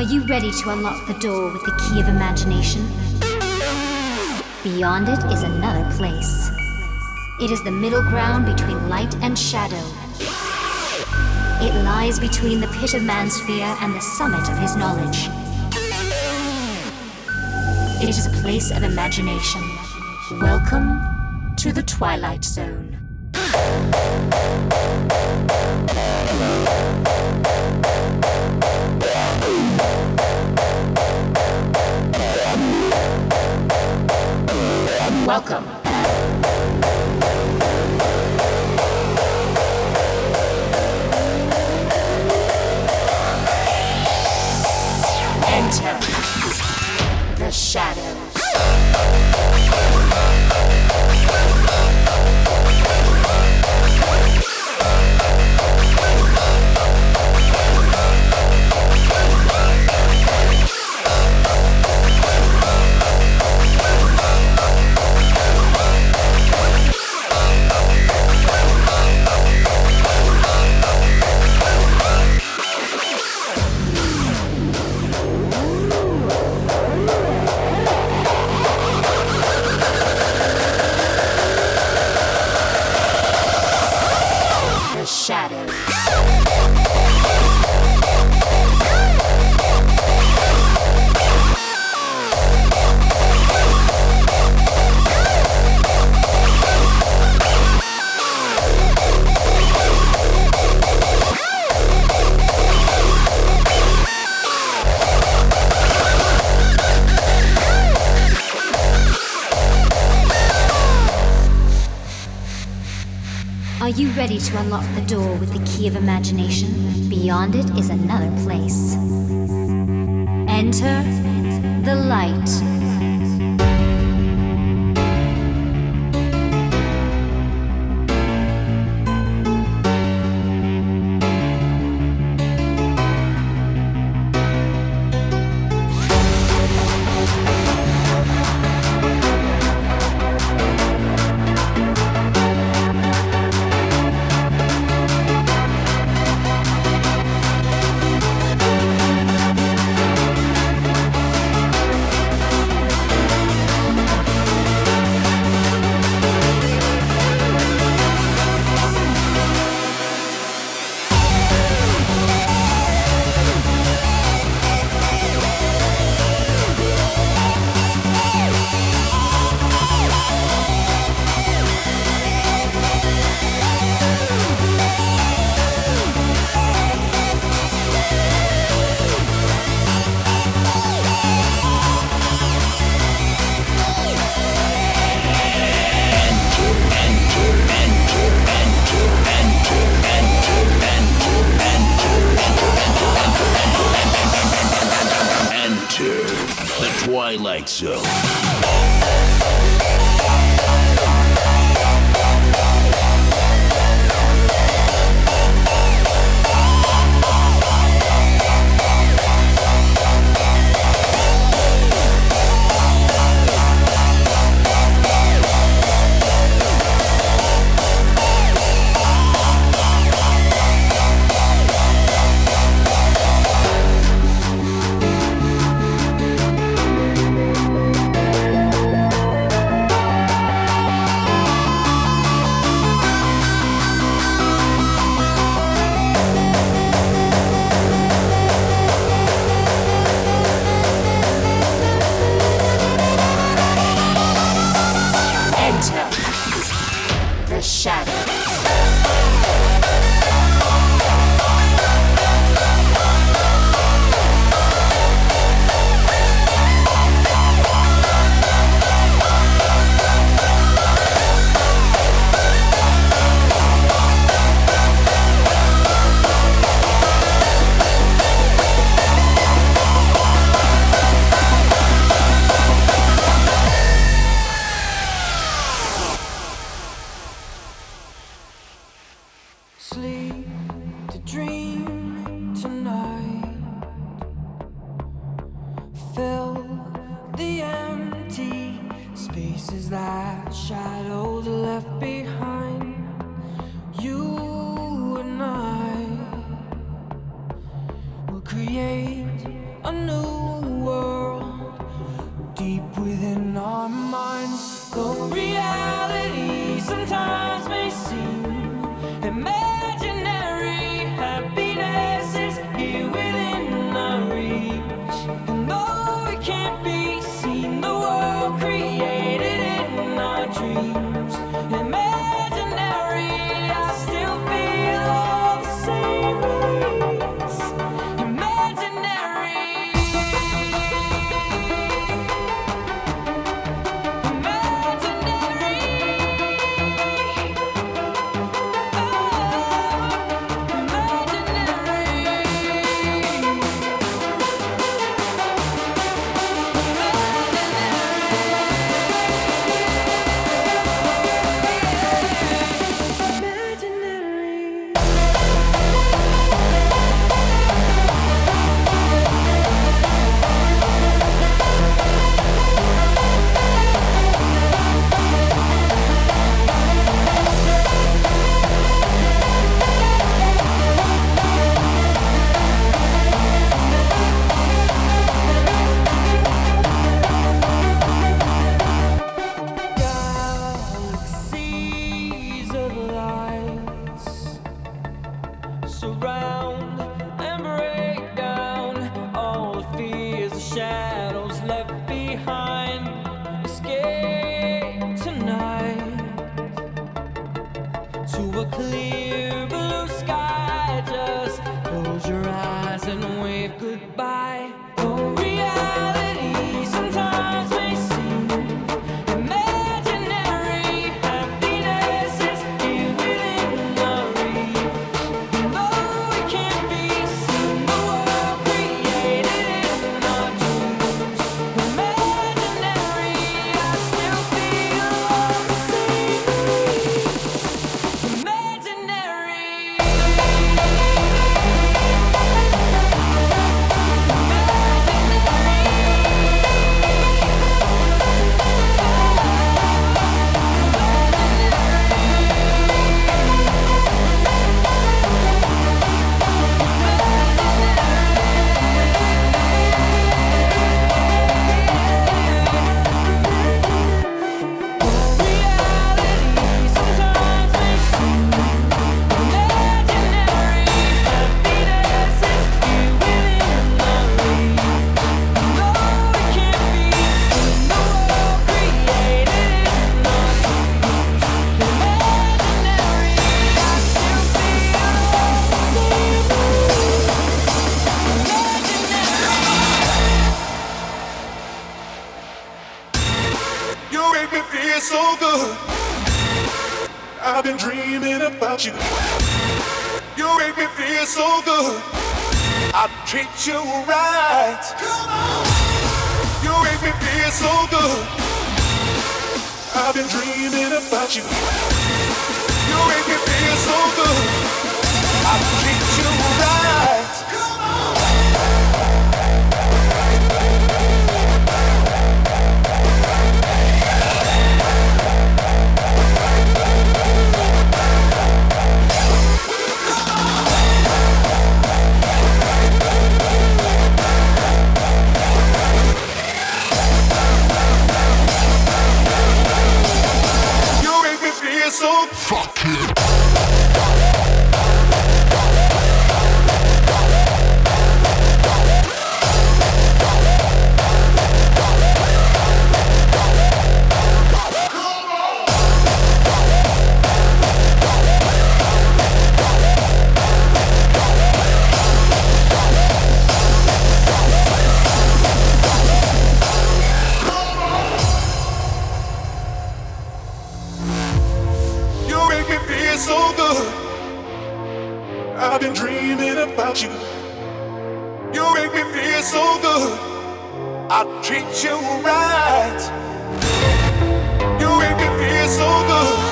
Are you ready to unlock the door with the key of imagination? Beyond it is another place. It is the middle ground between light and shadow. It lies between the pit of man's fear and the summit of his knowledge. It is a place of imagination. Welcome to the Twilight Zone. Welcome. Are you ready to unlock the door with the key of imagination? Beyond it is another place. Enter the light. me feel so good. I've been dreaming about you. You make me feel so good. I treat you right. You make me feel so good.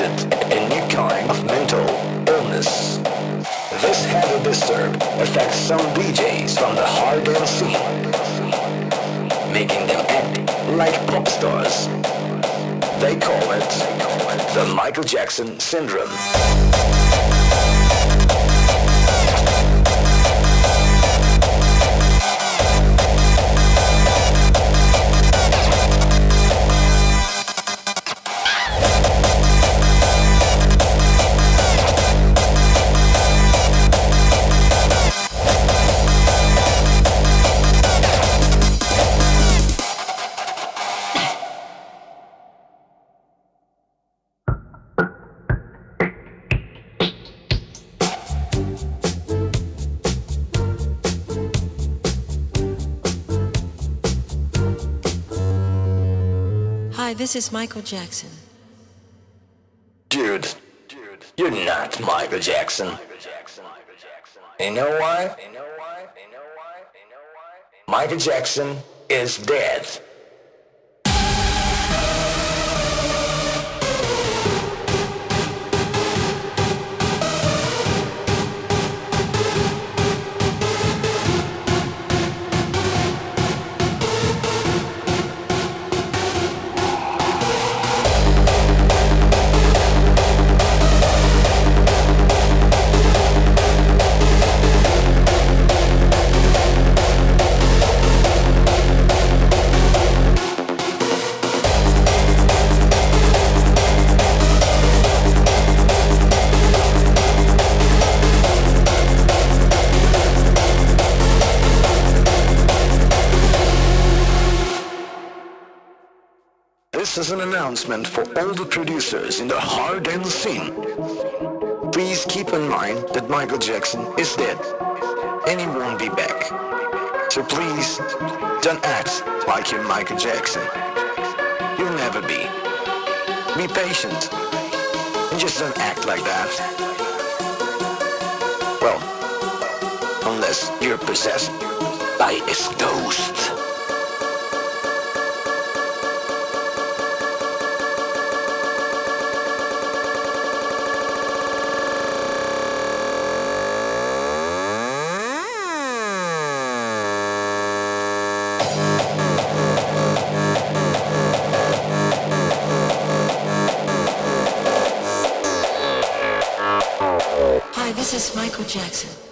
A new kind of mental illness. This heavy disturb affects some DJs from the hard dance scene, making them act like pop stars. They call it the Michael Jackson syndrome. This is Michael Jackson. Dude, dude, you're not Michael Jackson. You know why? Michael Jackson is dead. Announcement for all the producers in the hard dance scene. Please keep in mind that Michael Jackson is dead and he won't be back. So please don't act like you're Michael Jackson. You'll never be. Be patient and just don't act like that. Well, unless you're possessed by his ghost. Jackson.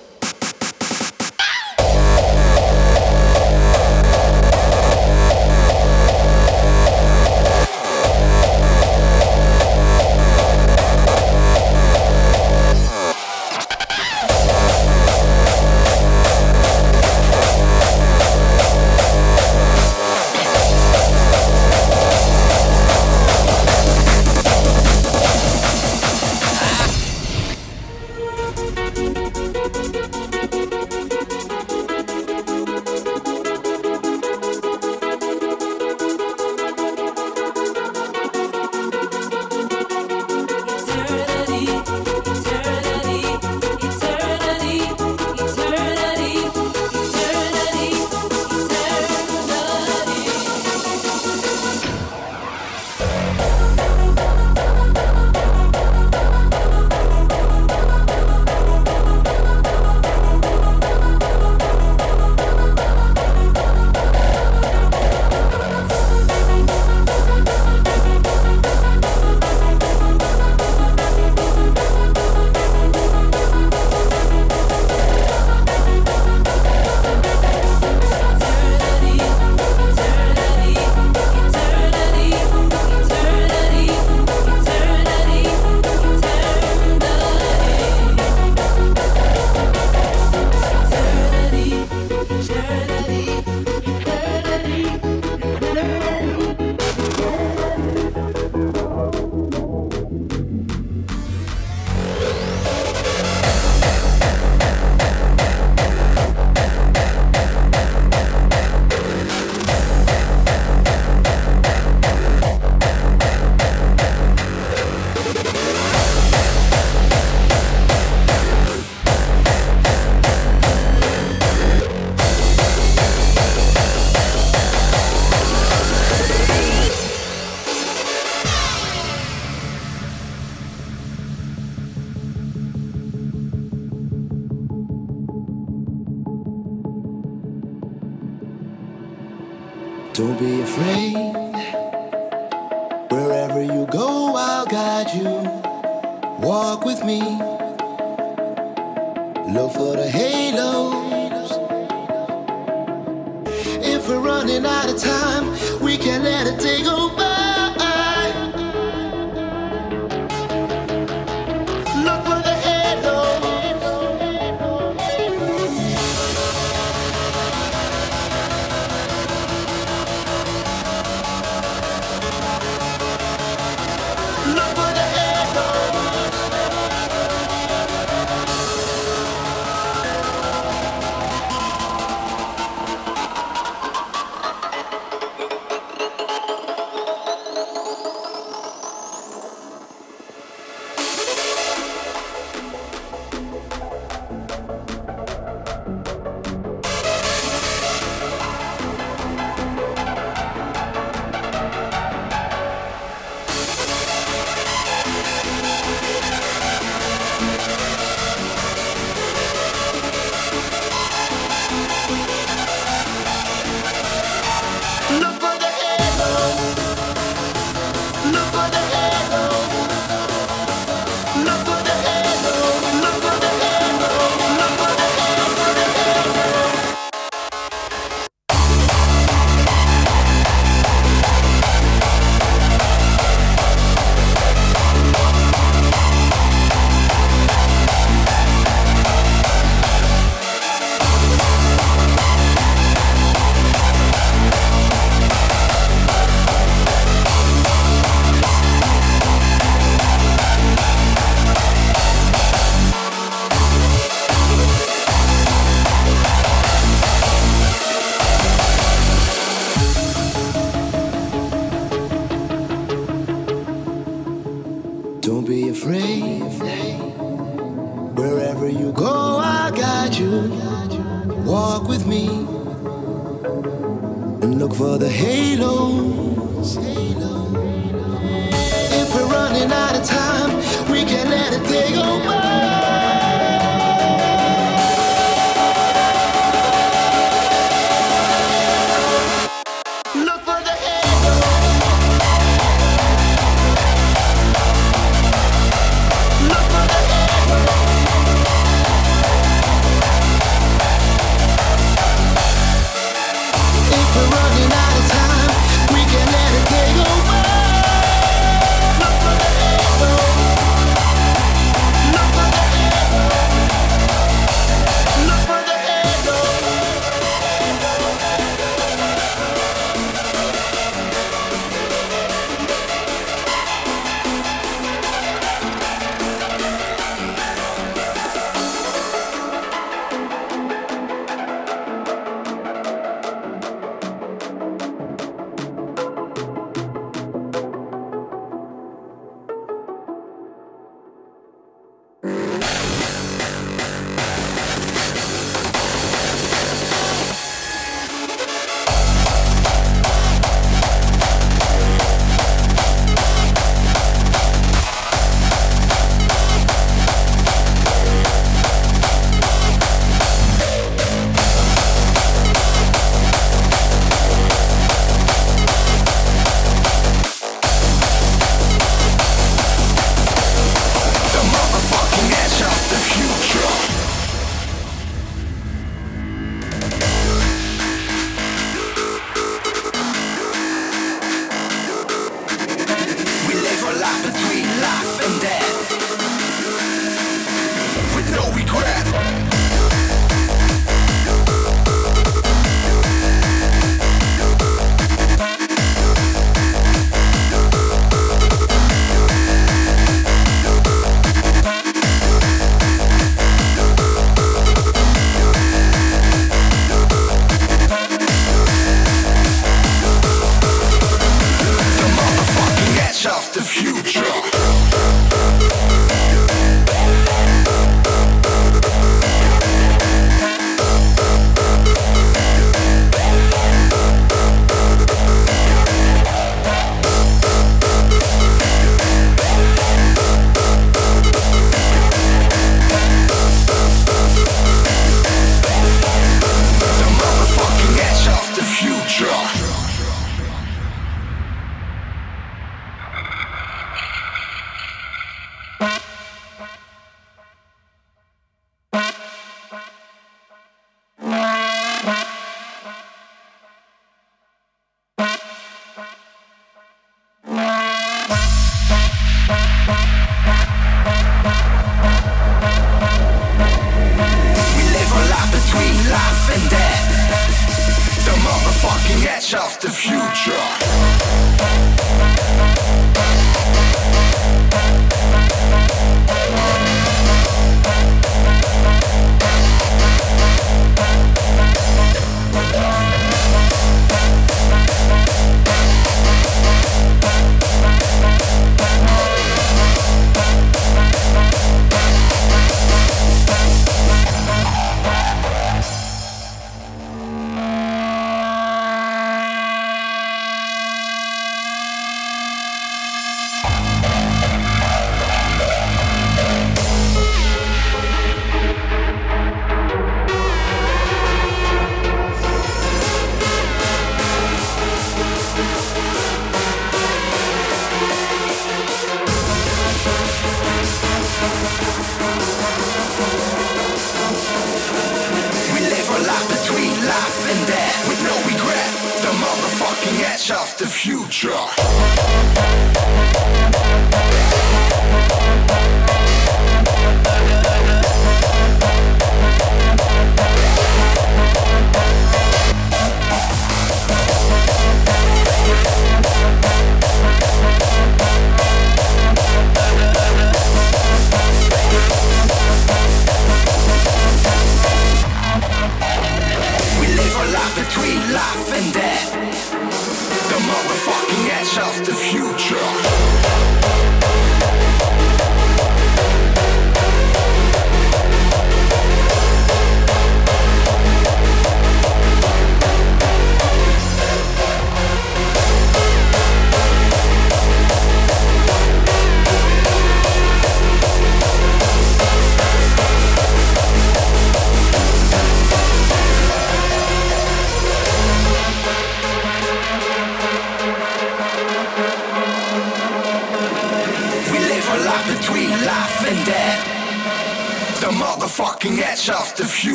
can't let it take Wherever you go, I guide you. Walk with me and look for the halos. If we're running out of time, we can let it take over.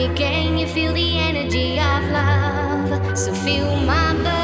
me, can you feel the energy of love? So feel my burn.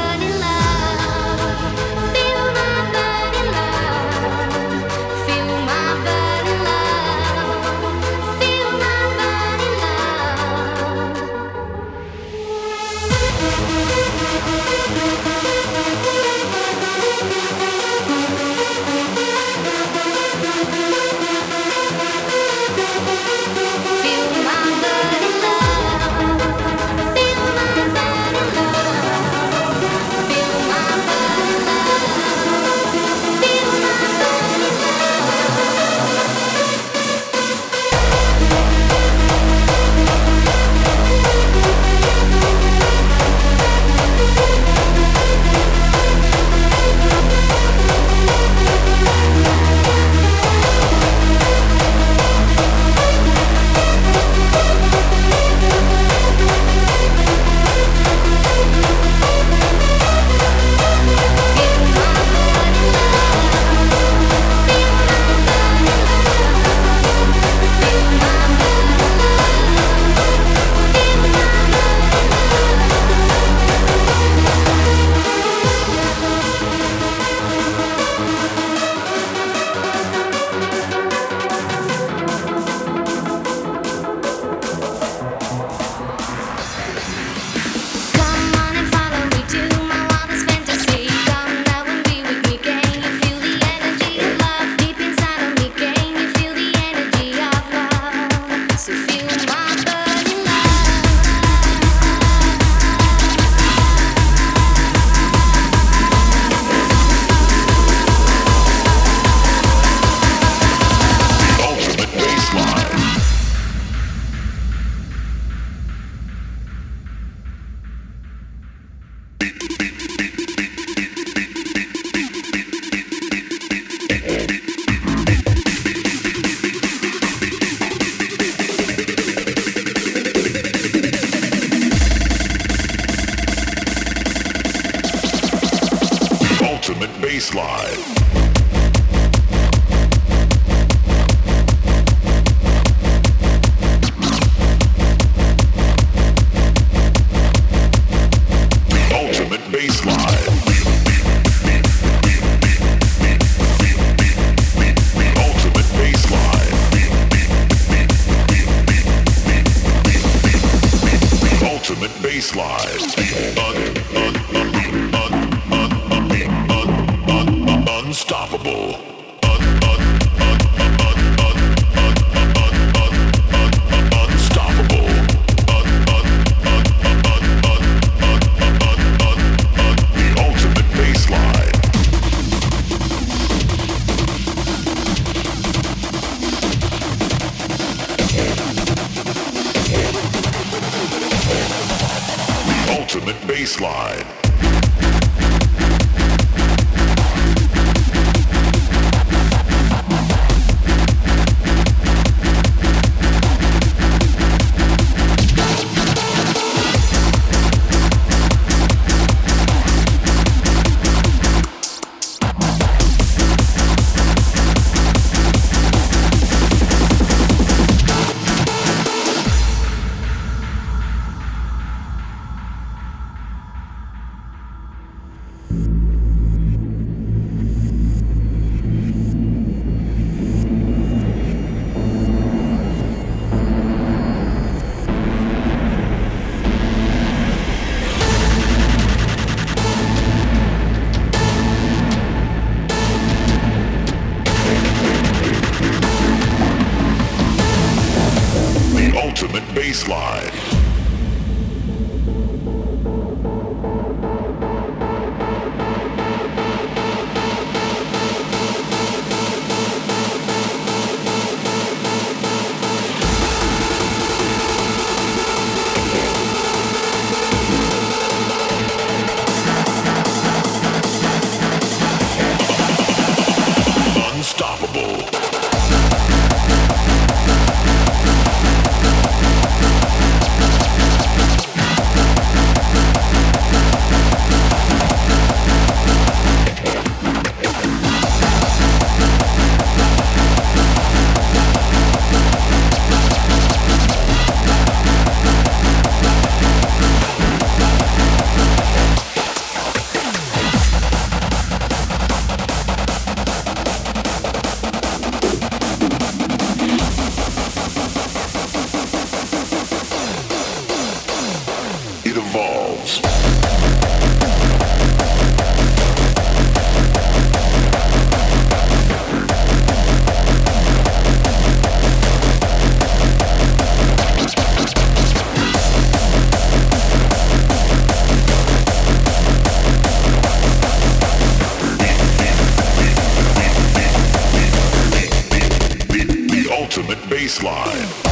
bassline.